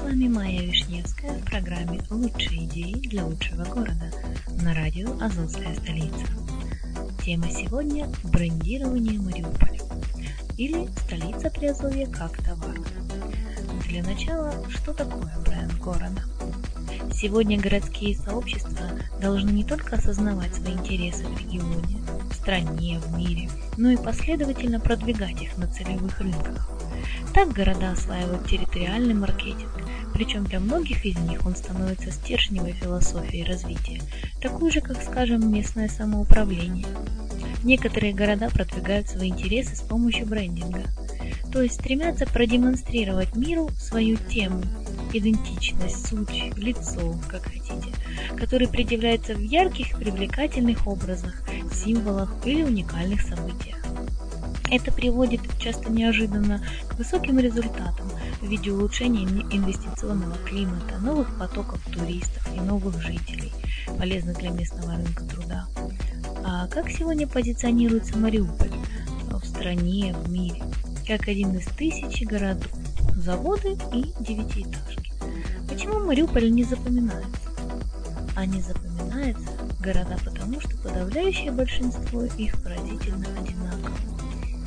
вами Майя Вишневская в программе «Лучшие идеи для лучшего города» на радио «Азовская столица». Тема сегодня – брендирование Мариуполя или «Столица Приазовья как товар». Для начала, что такое бренд города? Сегодня городские сообщества должны не только осознавать свои интересы в регионе, стране, в мире, но и последовательно продвигать их на целевых рынках. Так города осваивают территориальный маркетинг, причем для многих из них он становится стержневой философией развития, такой же, как, скажем, местное самоуправление. Некоторые города продвигают свои интересы с помощью брендинга, то есть стремятся продемонстрировать миру свою тему, идентичность, суть, лицо, как хотите, который предъявляется в ярких, привлекательных образах, символах или уникальных событиях. Это приводит часто неожиданно к высоким результатам в виде улучшения инвестиционного климата, новых потоков туристов и новых жителей, полезных для местного рынка труда. А как сегодня позиционируется Мариуполь в стране, в мире? Как один из тысячи городов, заводы и девятиэтажки. Почему Мариуполь не запоминается? А не запоминается города потому, что подавляющее большинство их поразительно одинаково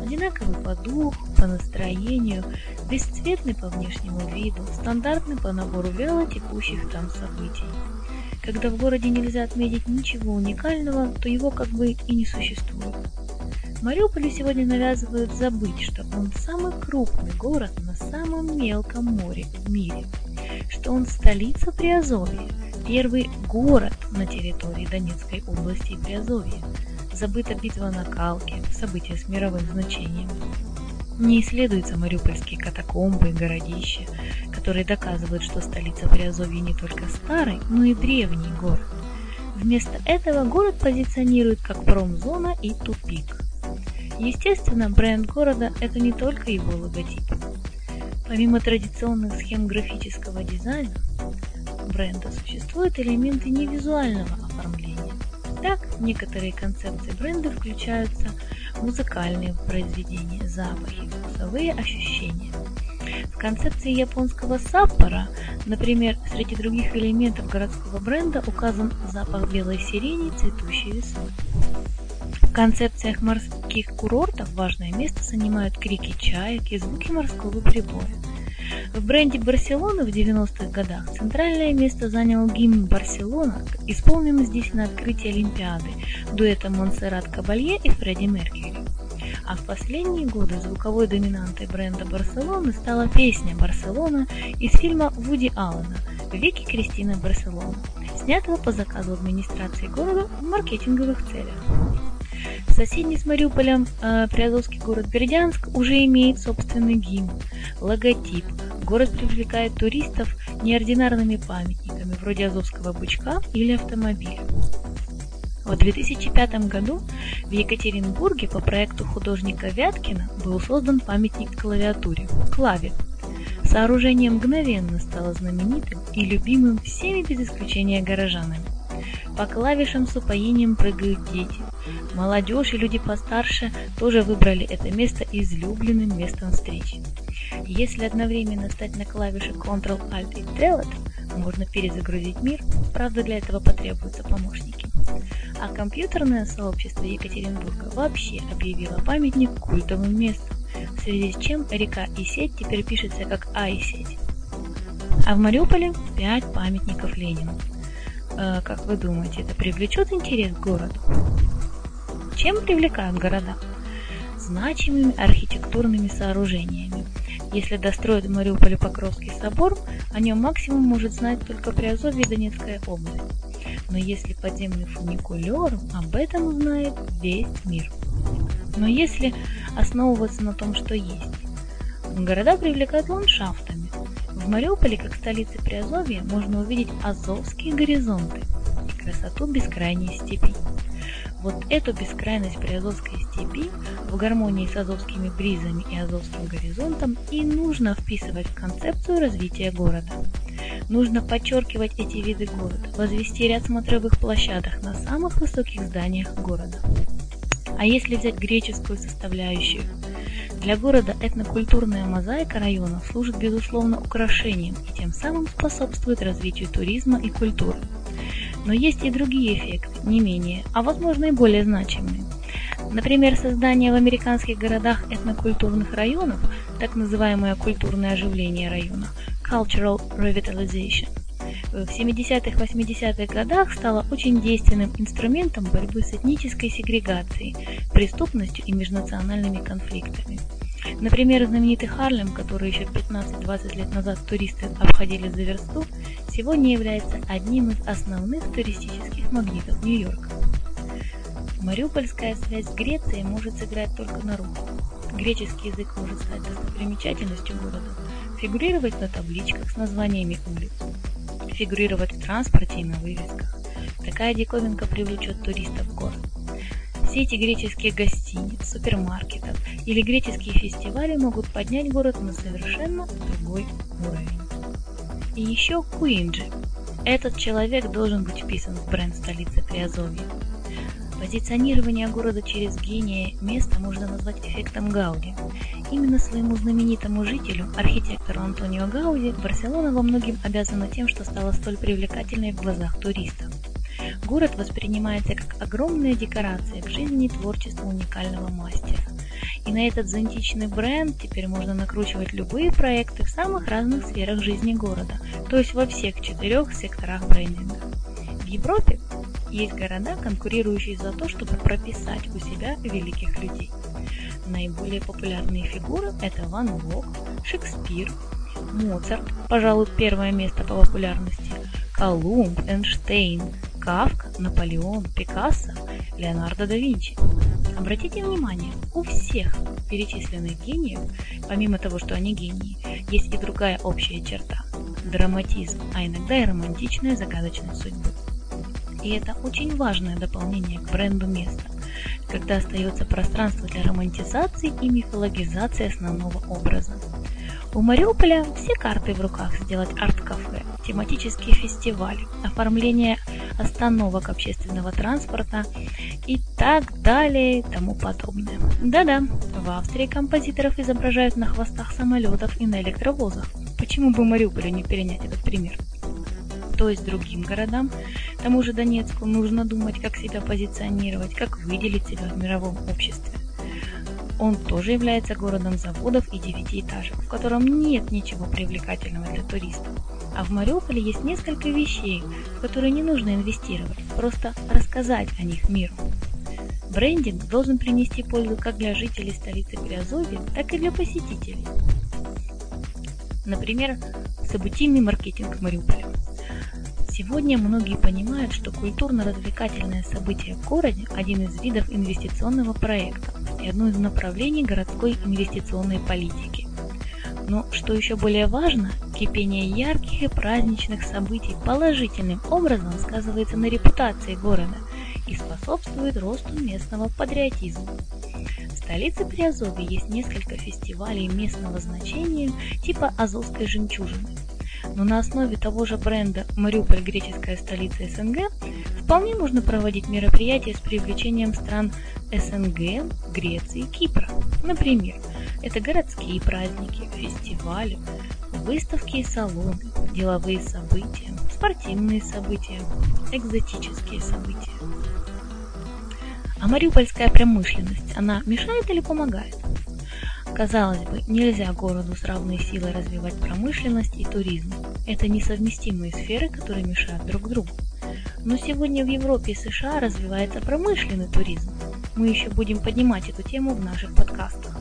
одинаковый по духу, по настроению, бесцветный по внешнему виду, стандартный по набору вяло текущих там событий. Когда в городе нельзя отметить ничего уникального, то его как бы и не существует. Мариуполю сегодня навязывают забыть, что он самый крупный город на самом мелком море в мире, что он столица Приазовья, первый город на территории Донецкой области Приазовья, забыта битва на Калке, событие с мировым значением. Не исследуются мариупольские катакомбы и городища, которые доказывают, что столица Приазовья не только старый, но и древний город. Вместо этого город позиционирует как промзона и тупик. Естественно, бренд города – это не только его логотип. Помимо традиционных схем графического дизайна, бренда существуют элементы невизуального оформления – так, некоторые концепции бренда включаются музыкальные произведения, запахи, вкусовые ощущения. В концепции японского саппора, например, среди других элементов городского бренда указан запах белой сирени, цветущей весной. Концепциях морских курортов важное место занимают крики чаек и звуки морского прибоя. В бренде Барселоны в 90-х годах центральное место занял гимн Барселона, исполненный здесь на открытии Олимпиады дуэтом Монсеррат Кабалье и Фредди Меркьюри. А в последние годы звуковой доминантой бренда Барселоны стала песня «Барселона» из фильма Вуди Аллена «Вики Кристина Барселона», снятого по заказу администрации города в маркетинговых целях. Соседний с Мариуполем э, Приазовский город Бердянск уже имеет собственный гимн, логотип. Город привлекает туристов неординарными памятниками, вроде Азовского бычка или автомобиля. В 2005 году в Екатеринбурге по проекту художника Вяткина был создан памятник клавиатуре – клаве. Сооружение мгновенно стало знаменитым и любимым всеми без исключения горожанами. По клавишам с упоением прыгают дети. Молодежь и люди постарше тоже выбрали это место излюбленным местом встречи. Если одновременно стать на клавиши Ctrl-Alt и Delete, можно перезагрузить мир, правда для этого потребуются помощники. А компьютерное сообщество Екатеринбурга вообще объявило памятник культовым местом, в связи с чем река и сеть теперь пишется как А и сеть. А в Мариуполе 5 памятников Ленину. Э, как вы думаете, это привлечет интерес к городу? Чем привлекают города? Значимыми архитектурными сооружениями. Если достроят в Мариуполе Покровский собор, о нем максимум может знать только Приазовье и Донецкая область. Но если подземный фуникулер, об этом узнает весь мир. Но если основываться на том, что есть, города привлекают ландшафтами, в Мариуполе, как столице Приазовья, можно увидеть азовские горизонты и красоту бескрайней степи. Вот эту бескрайность Приазовской степи в гармонии с азовскими бризами и азовским горизонтом и нужно вписывать в концепцию развития города. Нужно подчеркивать эти виды города, возвести ряд смотровых площадок на самых высоких зданиях города. А если взять греческую составляющую, Для города этнокультурная мозаика районов служит безусловно украшением и тем самым способствует развитию туризма и культуры. Но есть и другие эффекты, не менее, а возможно и более значимые. Например, создание в американских городах этнокультурных районов, так называемое культурное оживление района, cultural revitalization, в 70-80-х годах стало очень действенным инструментом борьбы с этнической сегрегацией, преступностью и межнациональными конфликтами. Например, знаменитый Харлем, который еще 15-20 лет назад туристы обходили за версту, сегодня является одним из основных туристических магнитов Нью-Йорка. Мариупольская связь с Грецией может сыграть только на руку. Греческий язык может стать достопримечательностью города, фигурировать на табличках с названиями улиц, фигурировать в транспорте и на вывесках. Такая диковинка привлечет туристов в город. Все эти греческие гостиницы, супермаркетов или греческие фестивали могут поднять город на совершенно другой. И еще Куинджи. Этот человек должен быть вписан в бренд столицы Приазовья. Позиционирование города через гения места можно назвать эффектом Гауди. Именно своему знаменитому жителю, архитектору Антонио Гауди, Барселона во многим обязана тем, что стала столь привлекательной в глазах туристов. Город воспринимается как огромная декорация к жизни и творчеству уникального мастера. И на этот зонтичный бренд теперь можно накручивать любые проекты в самых разных сферах жизни города, то есть во всех четырех секторах брендинга. В Европе есть города, конкурирующие за то, чтобы прописать у себя великих людей. Наиболее популярные фигуры – это Ван Гог, Шекспир, Моцарт, пожалуй, первое место по популярности, Колумб, Эйнштейн, Кавка, Наполеон, Пикассо, Леонардо да Винчи. Обратите внимание, у всех перечисленных гениев, помимо того, что они гении, есть и другая общая черта – драматизм, а иногда и романтичная загадочность судьбы и это очень важное дополнение к бренду места, когда остается пространство для романтизации и мифологизации основного образа. У Мариуполя все карты в руках сделать арт-кафе, тематические фестивали, оформление остановок общественного транспорта и так далее и тому подобное. Да-да, в Австрии композиторов изображают на хвостах самолетов и на электровозах. Почему бы Мариуполю не перенять этот пример? то есть другим городам, тому же Донецку, нужно думать, как себя позиционировать, как выделить себя в мировом обществе. Он тоже является городом заводов и девятиэтажек, в котором нет ничего привлекательного для туристов. А в Мариуполе есть несколько вещей, в которые не нужно инвестировать, просто рассказать о них миру. Брендинг должен принести пользу как для жителей столицы Приазовья, так и для посетителей. Например, событийный маркетинг в Мариуполе. Сегодня многие понимают, что культурно-развлекательное событие в городе – один из видов инвестиционного проекта и одно из направлений городской инвестиционной политики. Но, что еще более важно, кипение ярких и праздничных событий положительным образом сказывается на репутации города и способствует росту местного патриотизма. В столице Приазовья есть несколько фестивалей местного значения типа Азовской жемчужины – но на основе того же бренда «Мариуполь – греческая столица СНГ» вполне можно проводить мероприятия с привлечением стран СНГ, Греции и Кипра. Например, это городские праздники, фестивали, выставки и салоны, деловые события, спортивные события, экзотические события. А мариупольская промышленность, она мешает или помогает? Казалось бы, нельзя городу с равной силой развивать промышленность и туризм. Это несовместимые сферы, которые мешают друг другу. Но сегодня в Европе и США развивается промышленный туризм. Мы еще будем поднимать эту тему в наших подкастах.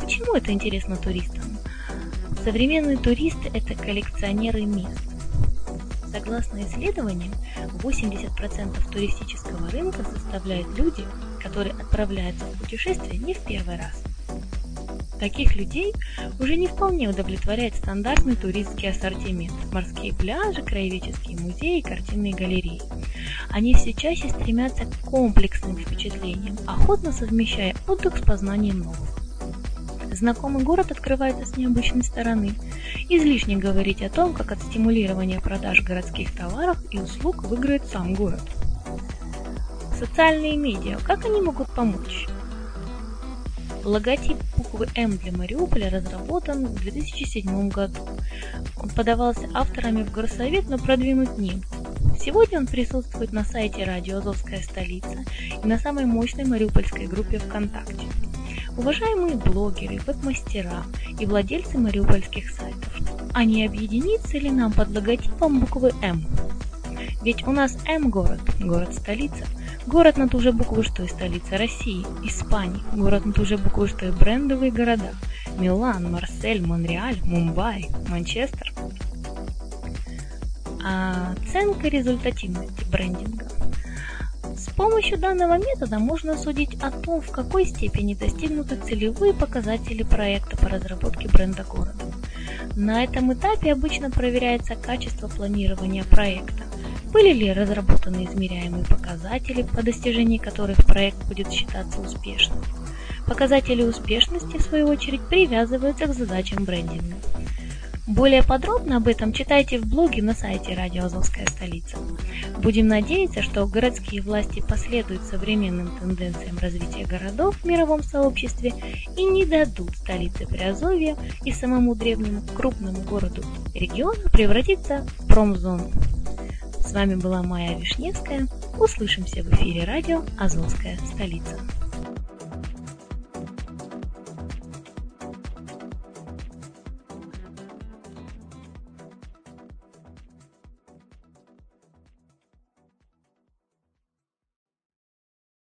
Почему это интересно туристам? Современные туристы – это коллекционеры мест. Согласно исследованиям, 80% туристического рынка составляют люди, которые отправляются в путешествие не в первый раз – Таких людей уже не вполне удовлетворяет стандартный туристский ассортимент – морские пляжи, краеведческие музеи, картинные галереи. Они все чаще стремятся к комплексным впечатлениям, охотно совмещая отдых с познанием нового. Знакомый город открывается с необычной стороны. Излишне говорить о том, как от стимулирования продаж городских товаров и услуг выиграет сам город. Социальные медиа, как они могут помочь? Логотип буквы М для Мариуполя разработан в 2007 году. Он подавался авторами в горсовет, но продвинут не Сегодня он присутствует на сайте радио «Азовская столица» и на самой мощной мариупольской группе ВКонтакте. Уважаемые блогеры, веб-мастера и владельцы мариупольских сайтов, а не объединиться ли нам под логотипом буквы М? Ведь у нас М-город, город-столица, город на ту же букву, что и столица России, Испании, город на ту же букву, что и брендовые города – Милан, Марсель, Монреаль, Мумбай, Манчестер. Оценка результативности брендинга. С помощью данного метода можно судить о том, в какой степени достигнуты целевые показатели проекта по разработке бренда города. На этом этапе обычно проверяется качество планирования проекта. Были ли разработаны измеряемые показатели, по достижении которых проект будет считаться успешным. Показатели успешности, в свою очередь, привязываются к задачам брендинга. Более подробно об этом читайте в блоге на сайте Радио Азовская столица. Будем надеяться, что городские власти последуют современным тенденциям развития городов в мировом сообществе и не дадут столице Приазовья и самому древнему крупному городу региона превратиться в промзону. С вами была Майя Вишневская. Услышимся в эфире радио «Азовская столица».